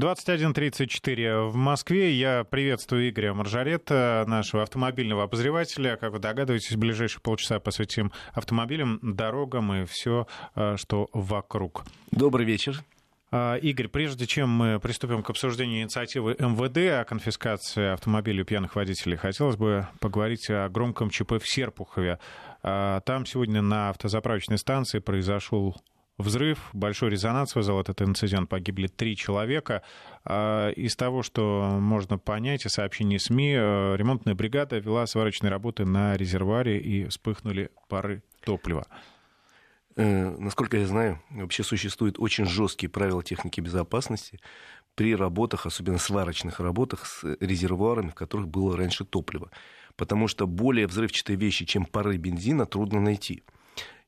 21.34 в Москве. Я приветствую Игоря Маржарета, нашего автомобильного обозревателя. Как вы догадываетесь, в ближайшие полчаса посвятим автомобилям, дорогам и все, э, что вокруг. Добрый вечер. А, Игорь, прежде чем мы приступим к обсуждению инициативы МВД о конфискации автомобилей у пьяных водителей, хотелось бы поговорить о громком ЧП в Серпухове. А, там сегодня на автозаправочной станции произошел взрыв, большой резонанс вызвал этот инцидент, погибли три человека. А, из того, что можно понять из сообщений СМИ, э, ремонтная бригада вела сварочные работы на резервуаре и вспыхнули пары топлива. Э, насколько я знаю, вообще существуют очень жесткие правила техники безопасности при работах, особенно сварочных работах с резервуарами, в которых было раньше топливо. Потому что более взрывчатые вещи, чем пары бензина, трудно найти.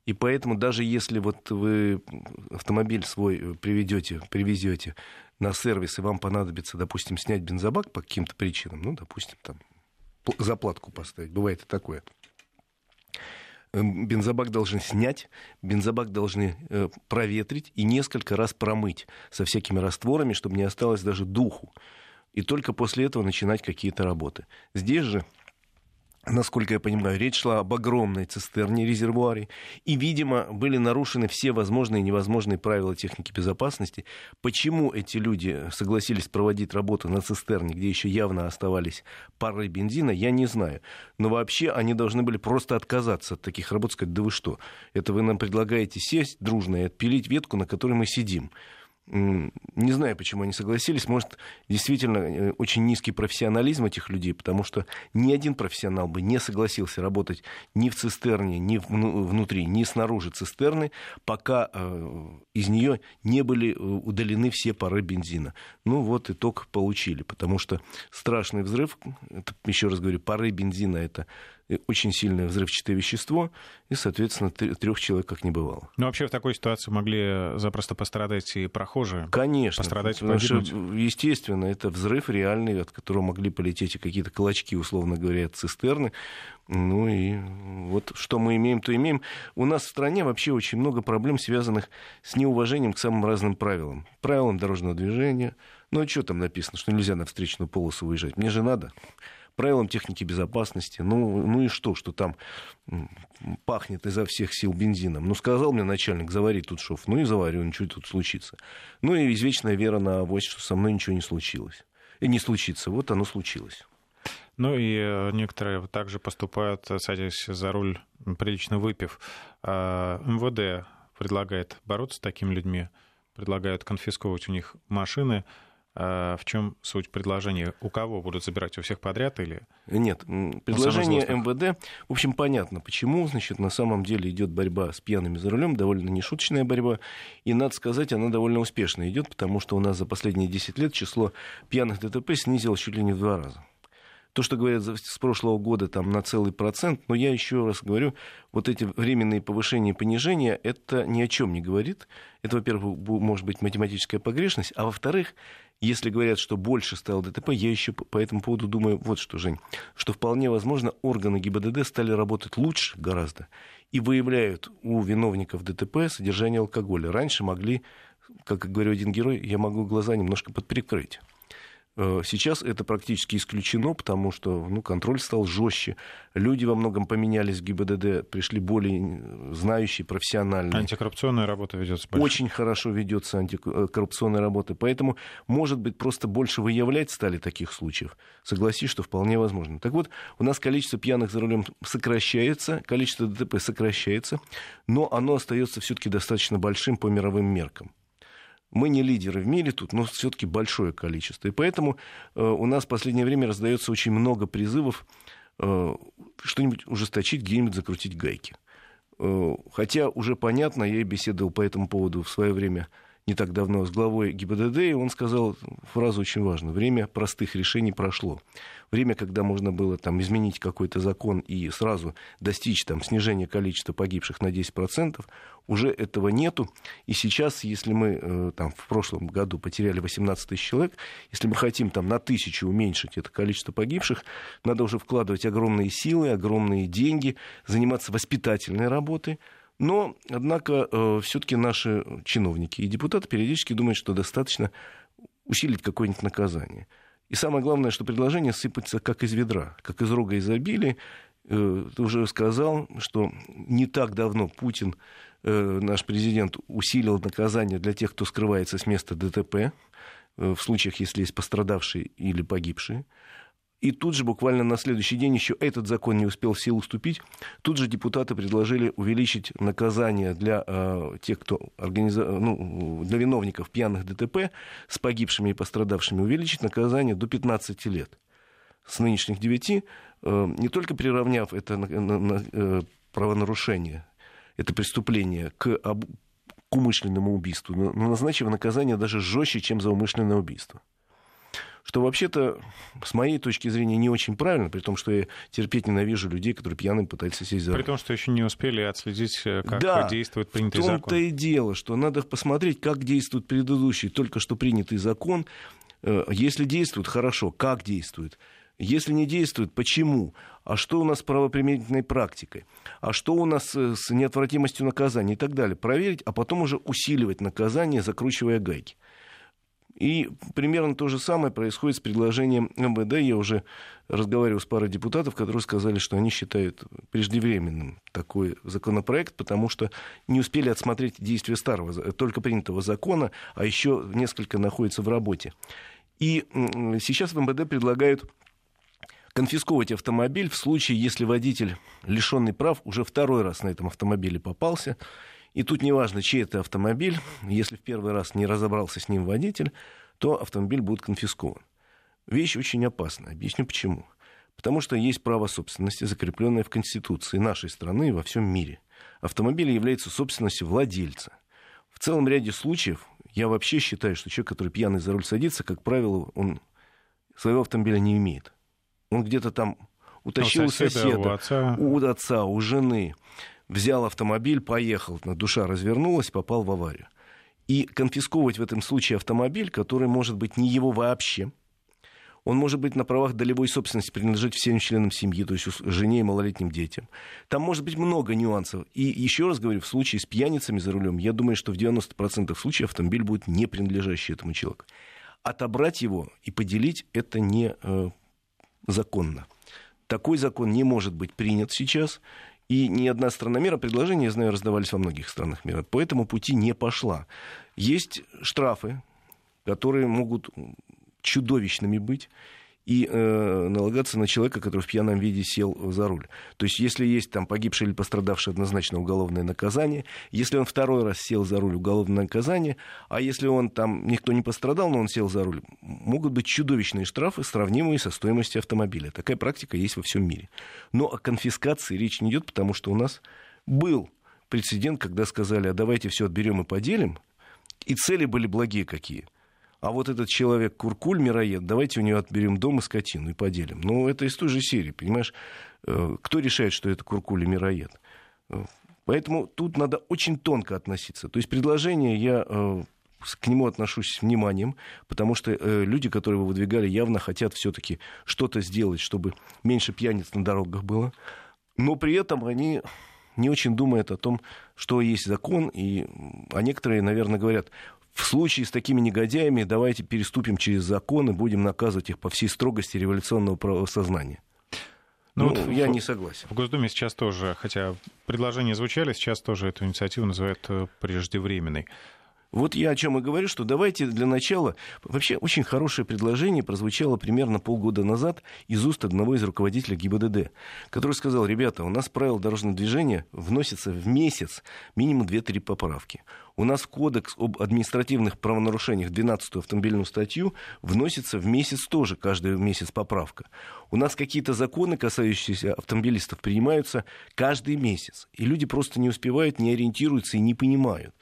И поэтому даже если вот вы автомобиль свой приведете, привезете на сервис, и вам понадобится, допустим, снять бензобак по каким-то причинам, ну, допустим, там заплатку поставить, бывает и такое. Эм, бензобак должен снять, бензобак должны э, проветрить и несколько раз промыть со всякими растворами, чтобы не осталось даже духу. И только после этого начинать какие-то работы. Здесь же Насколько я понимаю, речь шла об огромной цистерне резервуаре, и, видимо, были нарушены все возможные и невозможные правила техники безопасности. Почему эти люди согласились проводить работу на цистерне, где еще явно оставались пары бензина, я не знаю. Но вообще они должны были просто отказаться от таких работ, сказать, да вы что, это вы нам предлагаете сесть дружно и отпилить ветку, на которой мы сидим. Не знаю, почему они согласились. Может, действительно э, очень низкий профессионализм этих людей, потому что ни один профессионал бы не согласился работать ни в цистерне, ни внутри, ни снаружи цистерны, пока э, из нее не были э, удалены все пары бензина. Ну вот итог получили, потому что страшный взрыв, еще раз говорю, пары бензина это очень сильное взрывчатое вещество, и, соответственно, трех человек как не бывало. Ну, вообще в такой ситуации могли запросто пострадать и прохожие. Конечно. Пострадать и погибнуть. Что, естественно, это взрыв реальный, от которого могли полететь и какие-то клочки, условно говоря, от цистерны. Ну и вот что мы имеем, то имеем. У нас в стране вообще очень много проблем, связанных с неуважением к самым разным правилам. Правилам дорожного движения. Ну, а что там написано, что нельзя на встречную полосу выезжать? Мне же надо правилам техники безопасности. Ну, ну и что, что там пахнет изо всех сил бензином. Ну, сказал мне начальник, завари тут шов. Ну и заварю, ничего тут случится. Ну и извечная вера на авось, что со мной ничего не случилось. И не случится. Вот оно случилось. Ну и э, некоторые также поступают, э, садясь за руль, прилично выпив. А, МВД предлагает бороться с такими людьми, предлагают конфисковывать у них машины. А в чем суть предложения? У кого будут забирать? У всех подряд или? Нет, предложение МВД, в общем, понятно, почему. Значит, на самом деле идет борьба с пьяными за рулем, довольно нешуточная борьба. И, надо сказать, она довольно успешно идет, потому что у нас за последние 10 лет число пьяных ДТП снизилось чуть ли не в два раза. То, что говорят с прошлого года там, на целый процент, но я еще раз говорю, вот эти временные повышения и понижения, это ни о чем не говорит. Это, во-первых, может быть математическая погрешность, а во-вторых, если говорят, что больше стало ДТП, я еще по этому поводу думаю вот что, Жень, что вполне возможно органы ГИБДД стали работать лучше гораздо и выявляют у виновников ДТП содержание алкоголя. Раньше могли, как говорил один герой, я могу глаза немножко подприкрыть. Э, сейчас это практически исключено, потому что ну, контроль стал жестче. Люди во многом поменялись в ГИБДД, пришли более знающие, профессиональные. Антикоррупционная работа ведется. Очень хорошо ведется антикоррупционная работа. Поэтому, может быть, просто больше выявлять стали таких случаев. Согласись, что вполне возможно. Так вот, у нас количество пьяных за рулем сокращается, количество ДТП сокращается, но оно остается все-таки достаточно большим по мировым меркам. Мы не лидеры в мире тут, но все-таки большое количество. И поэтому э, у нас в последнее время раздается очень много призывов э, что-нибудь ужесточить, где-нибудь закрутить гайки. Э, хотя уже понятно, я и беседовал по этому поводу в свое время не так давно с главой ГИБДД, и он сказал фразу очень важную. Время простых решений прошло. Время, когда можно было там, изменить какой-то закон и сразу достичь там, снижения количества погибших на 10%, уже этого нету. И сейчас, если мы э, там, в прошлом году потеряли 18 тысяч человек, если мы хотим там, на тысячу уменьшить это количество погибших, надо уже вкладывать огромные силы, огромные деньги, заниматься воспитательной работой, но, однако, э, все-таки наши чиновники и депутаты периодически думают, что достаточно усилить какое-нибудь наказание. И самое главное, что предложение сыпется как из ведра, как из рога изобилия. Э, ты уже сказал, что не так давно Путин, э, наш президент, усилил наказание для тех, кто скрывается с места ДТП, в случаях, если есть пострадавшие или погибшие. И тут же, буквально на следующий день, еще этот закон не успел в силу вступить, тут же депутаты предложили увеличить наказание для э, тех, кто организа... ну, для виновников пьяных ДТП с погибшими и пострадавшими, увеличить наказание до 15 лет. С нынешних 9, э, не только приравняв это на, на, на, э, правонарушение, это преступление к, об, к умышленному убийству, но назначив наказание даже жестче, чем за умышленное убийство что вообще-то, с моей точки зрения, не очень правильно, при том, что я терпеть ненавижу людей, которые пьяными пытаются сесть за руль. При том, что еще не успели отследить, э, как да, действует принятый закон. в том-то и дело, что надо посмотреть, как действует предыдущий, только что принятый закон. Э, если действует, хорошо, как действует. Если не действует, почему? А что у нас с правоприменительной практикой? А что у нас э, с неотвратимостью наказания и так далее? Проверить, а потом уже усиливать наказание, закручивая гайки. И примерно то же самое происходит с предложением МВД. Я уже разговаривал с парой депутатов, которые сказали, что они считают преждевременным такой законопроект, потому что не успели отсмотреть действия старого, только принятого закона, а еще несколько находится в работе. И сейчас в МВД предлагают конфисковывать автомобиль в случае, если водитель, лишенный прав, уже второй раз на этом автомобиле попался, и тут неважно, чей это автомобиль, если в первый раз не разобрался с ним водитель, то автомобиль будет конфискован. Вещь очень опасная. Объясню почему. Потому что есть право собственности, закрепленное в Конституции нашей страны и во всем мире. Автомобиль является собственностью владельца. В целом ряде случаев я вообще считаю, что человек, который пьяный за руль садится, как правило, он своего автомобиля не имеет. Он где-то там утащил у соседа, соседа у, отца. у отца, у жены взял автомобиль, поехал, душа развернулась, попал в аварию. И конфисковывать в этом случае автомобиль, который может быть не его вообще, он может быть на правах долевой собственности принадлежать всем членам семьи, то есть жене и малолетним детям. Там может быть много нюансов. И еще раз говорю, в случае с пьяницами за рулем, я думаю, что в 90% случаев автомобиль будет не принадлежащий этому человеку. Отобрать его и поделить это не э, законно. Такой закон не может быть принят сейчас. И ни одна страна мира, предложения, я знаю, раздавались во многих странах мира, по этому пути не пошла. Есть штрафы, которые могут чудовищными быть и э, налагаться на человека, который в пьяном виде сел за руль. То есть, если есть там погибший или пострадавший, однозначно уголовное наказание. Если он второй раз сел за руль, уголовное наказание. А если он там, никто не пострадал, но он сел за руль, могут быть чудовищные штрафы, сравнимые со стоимостью автомобиля. Такая практика есть во всем мире. Но о конфискации речь не идет, потому что у нас был прецедент, когда сказали, а давайте все отберем и поделим. И цели были благие какие – а вот этот человек Куркуль, мироед, давайте у него отберем дом и скотину и поделим. Ну, это из той же серии, понимаешь? Э, кто решает, что это Куркуль и мироед? Э, поэтому тут надо очень тонко относиться. То есть предложение я э, к нему отношусь с вниманием, потому что э, люди, которые его выдвигали, явно хотят все-таки что-то сделать, чтобы меньше пьяниц на дорогах было. Но при этом они не очень думают о том, что есть закон, и, а некоторые, наверное, говорят, в случае с такими негодяями давайте переступим через закон и будем наказывать их по всей строгости революционного правосознания. Ну, ну вот я в, не согласен. В Госдуме сейчас тоже, хотя предложения звучали, сейчас тоже эту инициативу называют э, преждевременной. Вот я о чем и говорю, что давайте для начала... Вообще очень хорошее предложение прозвучало примерно полгода назад из уст одного из руководителей ГИБДД, который сказал, ребята, у нас правила дорожного движения вносятся в месяц минимум 2-3 поправки. У нас в Кодекс об административных правонарушениях 12 автомобильную статью вносится в месяц тоже, каждый месяц поправка. У нас какие-то законы, касающиеся автомобилистов, принимаются каждый месяц. И люди просто не успевают, не ориентируются и не понимают.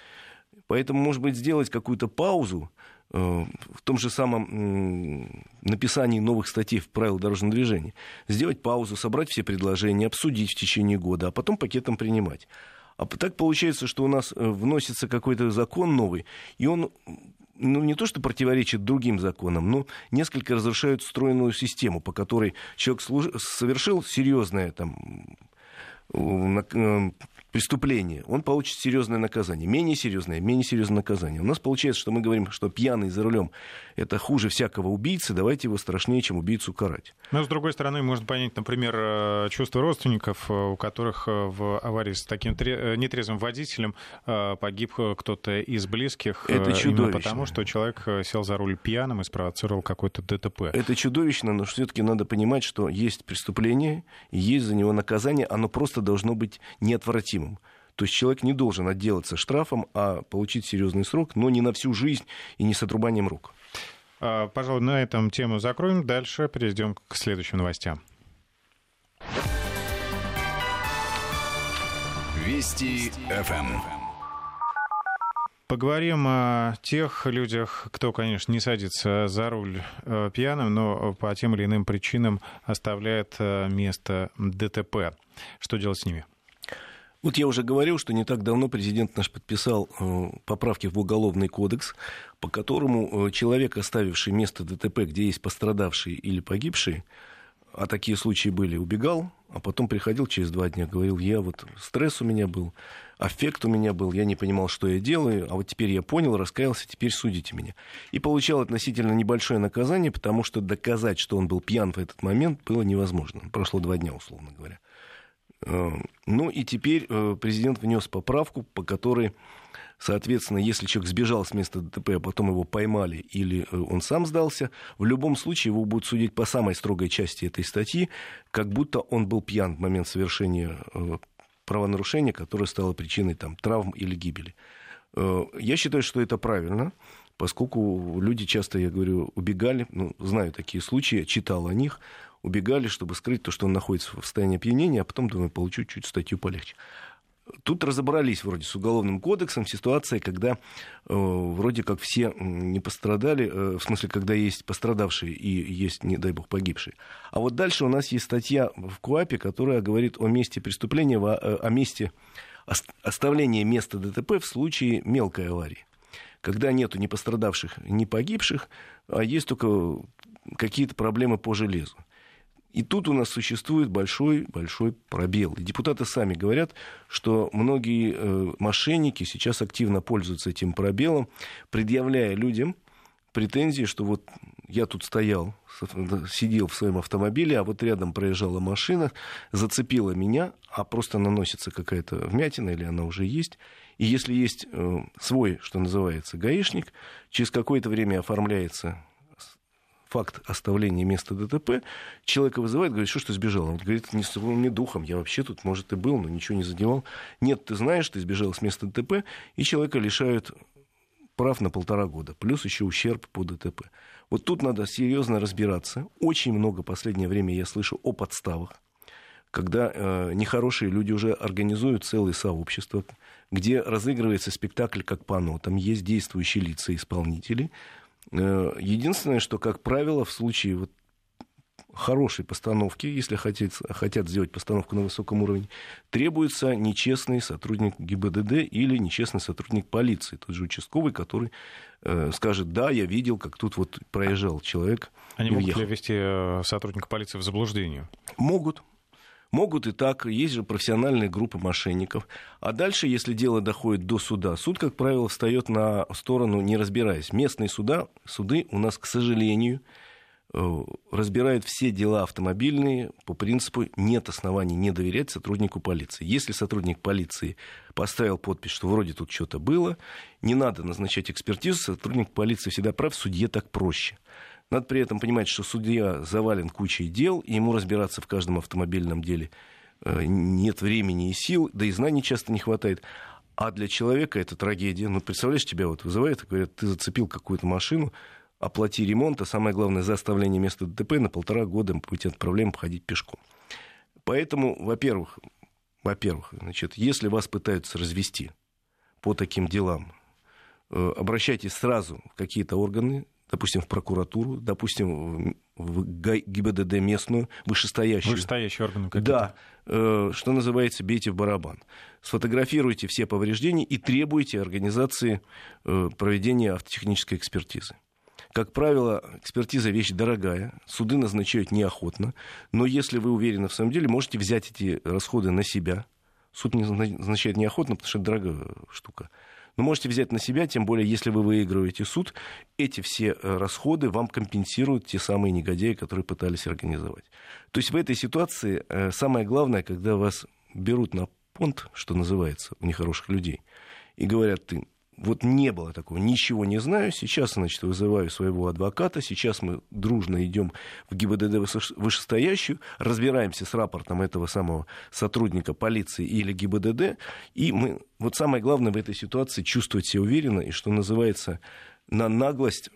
Поэтому, может быть, сделать какую-то паузу э, в том же самом написании новых статей в правила дорожного движения. Сделать паузу, собрать все предложения, обсудить в течение года, а потом пакетом принимать. А так получается, что у нас э, вносится какой-то закон новый, и он ну, не то, что противоречит другим законам, но несколько разрушает встроенную систему, по которой человек служ... совершил серьезное там, преступление, он получит серьезное наказание. Менее серьезное, менее серьезное наказание. У нас получается, что мы говорим, что пьяный за рулем это хуже всякого убийцы, давайте его страшнее, чем убийцу карать. Но, с другой стороны, можно понять, например, э, чувство родственников, э, у которых э, в аварии с таким нетрезвым водителем погиб кто-то из близких. Это чудовищно. потому, что человек сел за руль пьяным и спровоцировал какой-то ДТП. Это чудовищно, но все-таки надо понимать, что есть преступление, есть за него наказание, оно просто должно быть неотвратимо необходимым. То есть человек не должен отделаться штрафом, а получить серьезный срок, но не на всю жизнь и не с отрубанием рук. А, пожалуй, на этом тему закроем. Дальше перейдем к следующим новостям. Вести ФМ. Поговорим о тех людях, кто, конечно, не садится за руль э, пьяным, но по тем или иным причинам оставляет э, место ДТП. Что делать с ними? Вот я уже говорил, что не так давно президент наш подписал э, поправки в Уголовный кодекс, по которому э, человек, оставивший место ДТП, где есть пострадавший или погибший, а такие случаи были, убегал, а потом приходил через два дня, говорил, я вот стресс у меня был, аффект у меня был, я не понимал, что я делаю, а вот теперь я понял, раскаялся, теперь судите меня. И получал относительно небольшое наказание, потому что доказать, что он был пьян в этот момент, было невозможно. Прошло два дня, условно говоря. Э, ну и теперь э, президент внес поправку, по которой, соответственно, если человек сбежал с места ДТП, а потом его поймали или э, он сам сдался, в любом случае его будут судить по самой строгой части этой статьи, как будто он был пьян в момент совершения правонарушения, которое стало причиной там, травм или гибели. Я считаю, что это правильно, поскольку люди часто, я говорю, убегали, ну, знаю такие случаи, читал о них, убегали, чтобы скрыть то, что он находится в состоянии опьянения, а потом, думаю, получу чуть статью полегче. Тут разобрались вроде с уголовным кодексом ситуация, когда э, вроде как все не пострадали, э, в смысле, когда есть пострадавшие и есть, не дай бог, погибшие. А вот дальше у нас есть статья в КУАПе, которая говорит о месте преступления, о, э, о месте оставления места ДТП в случае мелкой аварии. Когда нету ни пострадавших, ни погибших, а есть только какие-то проблемы по железу. И тут у нас существует большой-большой пробел. И депутаты сами говорят, что многие э, мошенники сейчас активно пользуются этим пробелом, предъявляя людям претензии, что вот я тут стоял, сидел в своем автомобиле, а вот рядом проезжала машина, зацепила меня, а просто наносится какая-то вмятина или она уже есть. И если есть э, свой, что называется, гаишник, через какое-то время оформляется факт оставления места ДТП, человека вызывает, говорит, что ж ты сбежал? Он говорит, не не духом, я вообще тут, может, и был, но ничего не задевал. Нет, ты знаешь, ты сбежал с места ДТП, и человека лишают прав на полтора года, плюс еще ущерб по ДТП. Вот тут надо серьезно разбираться. Очень много в последнее время я слышу о подставах, когда э, нехорошие люди уже организуют целые сообщества, где разыгрывается спектакль как пано, там есть действующие лица исполнителей, Э, единственное, что, как правило, в случае вот хорошей постановки, если хотят, хотят сделать постановку на высоком уровне, требуется нечестный сотрудник ГИБДД или нечестный сотрудник полиции, тот же участковый, который э, скажет, да, я видел, как тут вот проезжал человек. Они могут въехал. ли ввести э, сотрудника полиции в заблуждение? Могут. Могут и так, есть же профессиональные группы мошенников. А дальше, если дело доходит до суда, суд, как правило, встает на сторону, не разбираясь. Местные суда, суды у нас, к сожалению, э, разбирают все дела автомобильные по принципу нет оснований не доверять сотруднику полиции. Если сотрудник полиции поставил подпись, что вроде тут что-то было, не надо назначать экспертизу, сотрудник полиции всегда прав, судье так проще. Надо при этом понимать, что судья завален кучей дел, и ему разбираться в каждом автомобильном деле э, нет времени и сил, да и знаний часто не хватает. А для человека это трагедия. Ну, представляешь, тебя вот вызывают и говорят, ты зацепил какую-то машину, оплати ремонт, а самое главное, за оставление места ДТП на полтора года пути от проблем походить пешком. Поэтому, во-первых, во-первых, значит, если вас пытаются развести по таким делам, э, обращайтесь сразу в какие-то органы допустим, в прокуратуру, допустим, в ГИБДД местную, вышестоящую. Вышестоящий орган. Да, э, что называется, бейте в барабан. Сфотографируйте все повреждения и требуйте организации э, проведения автотехнической экспертизы. Как правило, экспертиза вещь дорогая, суды назначают неохотно, но если вы уверены в самом деле, можете взять эти расходы на себя, Суд не означает неохотно, потому что это дорогая штука. Но можете взять на себя, тем более, если вы выигрываете суд, эти все э, расходы вам компенсируют те самые негодяи, которые пытались организовать. То есть в этой ситуации э, самое главное, когда вас берут на понт, что называется, у нехороших людей, и говорят, ты вот не было такого, ничего не знаю. Сейчас, значит, вызываю своего адвоката. Сейчас мы дружно идем в ГИБДД вышестоящую, разбираемся с рапортом этого самого сотрудника полиции или ГИБДД. И мы, вот самое главное в этой ситуации, чувствовать себя уверенно и, что называется, на наглость,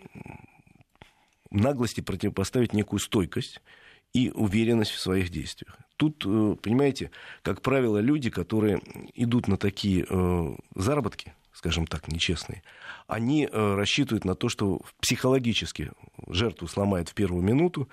наглости противопоставить некую стойкость и уверенность в своих действиях. Тут, э, понимаете, как правило, люди, которые идут на такие э, заработки, скажем так, нечестные, они э, рассчитывают на то, что психологически жертву сломает в первую минуту,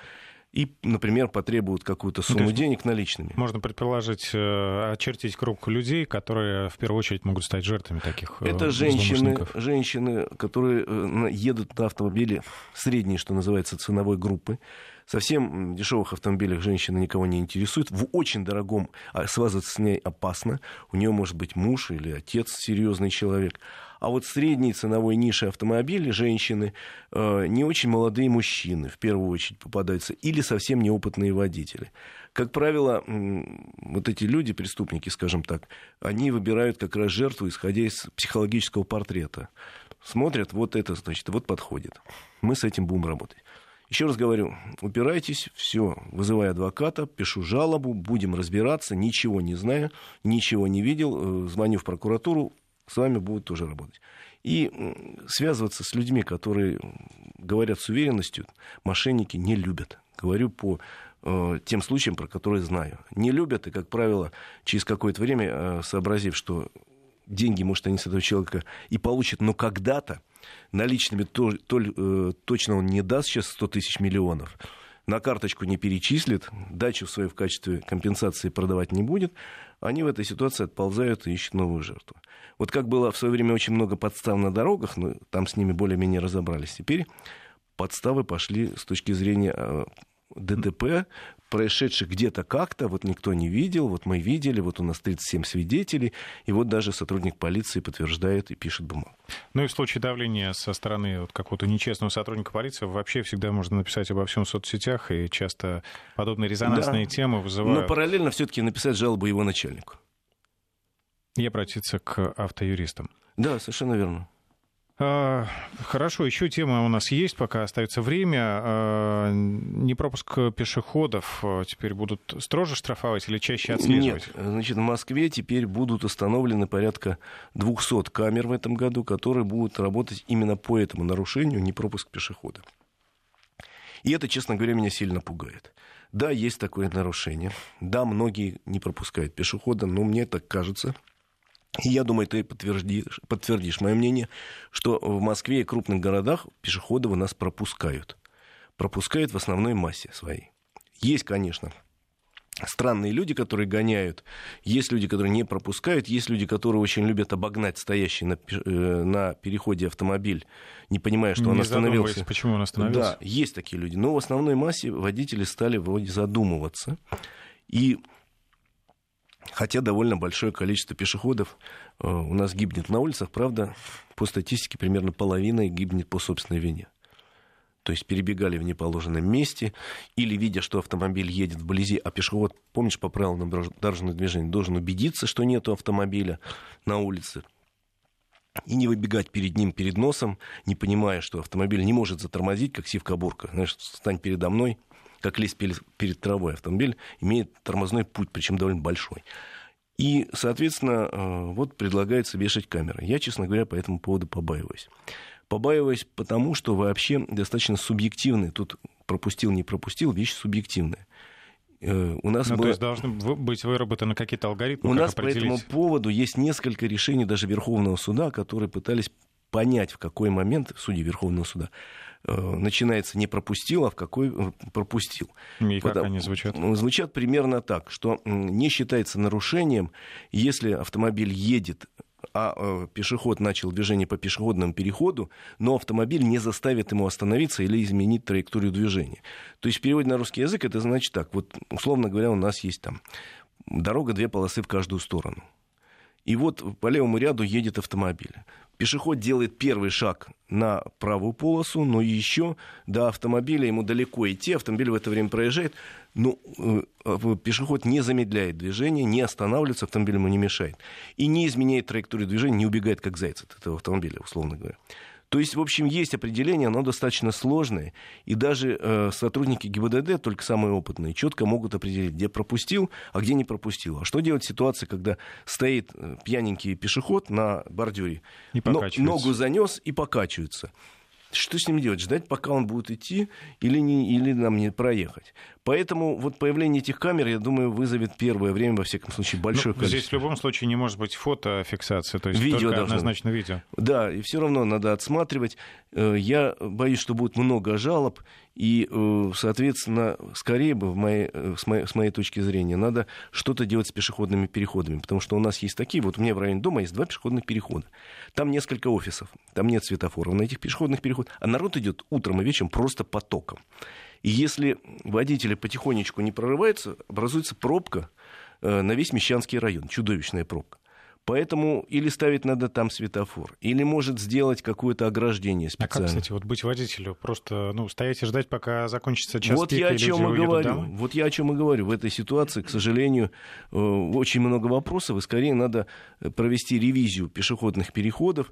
и, например, потребуют какую-то ну, сумму ну, денег наличными. Можно предположить, э, очертить круг людей, которые в первую очередь могут стать жертвами таких э, Это женщины, женщины, которые едут на автомобиле средней, что называется, ценовой группы. Совсем дешевых автомобилях женщина никого не интересует. В очень дорогом а связываться с ней опасно. У нее может быть муж или отец серьезный человек. А вот средней ценовой ниши автомобилей женщины, э, не очень молодые мужчины в первую очередь попадаются, или совсем неопытные водители. Как правило, вот эти люди, преступники, скажем так, они выбирают как раз жертву, исходя из психологического портрета. Смотрят, вот это, значит, вот подходит. Мы с этим будем работать. Еще раз говорю, упирайтесь, все, вызывай адвоката, пишу жалобу, будем разбираться, ничего не знаю, ничего не видел, э, звоню в прокуратуру, с вами будут тоже работать. И связываться с людьми, которые говорят с уверенностью, мошенники не любят. Говорю по э, тем случаям, про которые знаю. Не любят, и, как правило, через какое-то время, э, сообразив, что деньги, может, они с этого человека и получат, но когда-то, наличными то, то, э, точно он не даст сейчас 100 тысяч миллионов, на карточку не перечислит, дачу свою в качестве компенсации продавать не будет, они в этой ситуации отползают и ищут новую жертву. Вот как было в свое время очень много подстав на дорогах, но там с ними более-менее разобрались. Теперь подставы пошли с точки зрения э, ДТП, происшедших где-то как-то, вот никто не видел, вот мы видели, вот у нас 37 свидетелей, и вот даже сотрудник полиции подтверждает и пишет бумагу. Ну и в случае давления со стороны вот какого-то нечестного сотрудника полиции вообще всегда можно написать обо всем в соцсетях, и часто подобные резонансные да. темы вызывают... Но параллельно все-таки написать жалобу его начальнику. И обратиться к автоюристам. Да, совершенно верно. А, хорошо, еще тема у нас есть, пока остается время. А, не пропуск пешеходов а, теперь будут строже штрафовать или чаще отслеживать? Нет, значит, в Москве теперь будут установлены порядка 200 камер в этом году, которые будут работать именно по этому нарушению, не пропуск пешехода. И это, честно говоря, меня сильно пугает. Да, есть такое нарушение. Да, многие не пропускают пешехода, но мне так кажется, и я думаю, ты подтвердишь, подтвердишь мое мнение, что в Москве и крупных городах пешеходов у нас пропускают. Пропускают в основной массе своей. Есть, конечно, странные люди, которые гоняют. Есть люди, которые не пропускают. Есть люди, которые очень любят обогнать стоящий на, э, на переходе автомобиль, не понимая, что не он остановился. почему он остановился. Да, есть такие люди. Но в основной массе водители стали вроде задумываться. И Хотя довольно большое количество пешеходов э, у нас гибнет на улицах, правда, по статистике примерно половина гибнет по собственной вине. То есть перебегали в неположенном месте, или видя, что автомобиль едет вблизи, а пешеход, помнишь, по правилам дорожного движения, должен убедиться, что нет автомобиля на улице, и не выбегать перед ним, перед носом, не понимая, что автомобиль не может затормозить, как сивка-бурка. Знаешь, стань передо мной, как лезть перед травой. Автомобиль имеет тормозной путь, причем довольно большой. И, соответственно, э, вот предлагается вешать камеры. Я, честно говоря, по этому поводу побаиваюсь. Побаиваюсь потому, что вообще достаточно субъективный, тут пропустил, не пропустил, вещь субъективная. Э, у нас ну, было... То есть должны быть выработаны какие-то алгоритмы, У нас определить... по этому поводу есть несколько решений даже Верховного суда, которые пытались понять, в какой момент, судьи Верховного суда, начинается не пропустил, а в какой э, пропустил. И как Потому, они звучат? Звучат примерно так, что не считается нарушением, если автомобиль едет а э, пешеход начал движение по пешеходному переходу, но автомобиль не заставит ему остановиться или изменить траекторию движения. То есть в переводе на русский язык это значит так, вот условно говоря, у нас есть там дорога две полосы в каждую сторону. И вот по левому ряду едет автомобиль. Пешеход делает первый шаг на правую полосу, но еще до автомобиля ему далеко идти, автомобиль в это время проезжает, но э, пешеход не замедляет движение, не останавливается, автомобиль ему не мешает. И не изменяет траекторию движения, не убегает как заяц от этого автомобиля, условно говоря. То есть, в общем, есть определение, оно достаточно сложное, и даже э, сотрудники ГИБДД, только самые опытные, четко могут определить, где пропустил, а где не пропустил. А что делать в ситуации, когда стоит э, пьяненький пешеход на бордюре, но, ногу занес и покачивается? Что с ним делать? Ждать, пока он будет идти, или, не, или нам не проехать? Поэтому вот появление этих камер, я думаю, вызовет первое время, во всяком случае, большое ну, количество. Здесь в любом случае не может быть фотофиксация, то есть видео только однозначно быть. видео. Да, и все равно надо отсматривать. Э, я боюсь, что будет много жалоб, и, э, соответственно, скорее бы, в моей, э, с, моей, с моей точки зрения, надо что-то делать с пешеходными переходами, потому что у нас есть такие, вот у меня в районе дома есть два пешеходных перехода. Там несколько офисов, там нет светофоров на этих пешеходных переходах, а народ идет утром и вечером просто потоком. И если водители потихонечку не прорываются, образуется пробка э, на весь Мещанский район, чудовищная пробка. Поэтому или ставить надо там светофор, или может сделать какое-то ограждение специально. А как, кстати, вот быть водителю? Просто ну, стоять и ждать, пока закончится час вот я о чем и говорю. Домой? Вот я о чем и говорю. В этой ситуации, к сожалению, э, очень много вопросов, и скорее надо провести ревизию пешеходных переходов,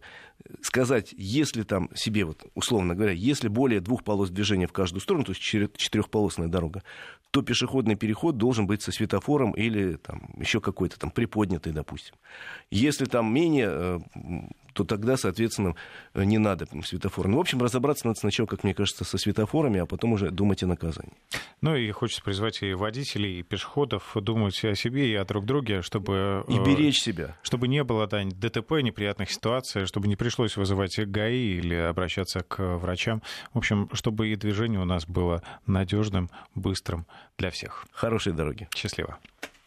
сказать, если там себе, вот, условно говоря, если более двух полос движения в каждую сторону, то есть четырехполосная дорога, то пешеходный переход должен быть со светофором или там, еще какой-то там приподнятый, допустим. Если там менее, э, то тогда, соответственно, не надо светофор. Ну, в общем, разобраться надо сначала, как мне кажется, со светофорами, а потом уже думать о наказании. Ну и хочется призвать и водителей, и пешеходов думать о себе и о друг друге, чтобы... И беречь себя. Чтобы не было да, ДТП, неприятных ситуаций, чтобы не пришлось вызывать ГАИ или обращаться к врачам. В общем, чтобы и движение у нас было надежным, быстрым для всех. Хорошей дороги. Счастливо.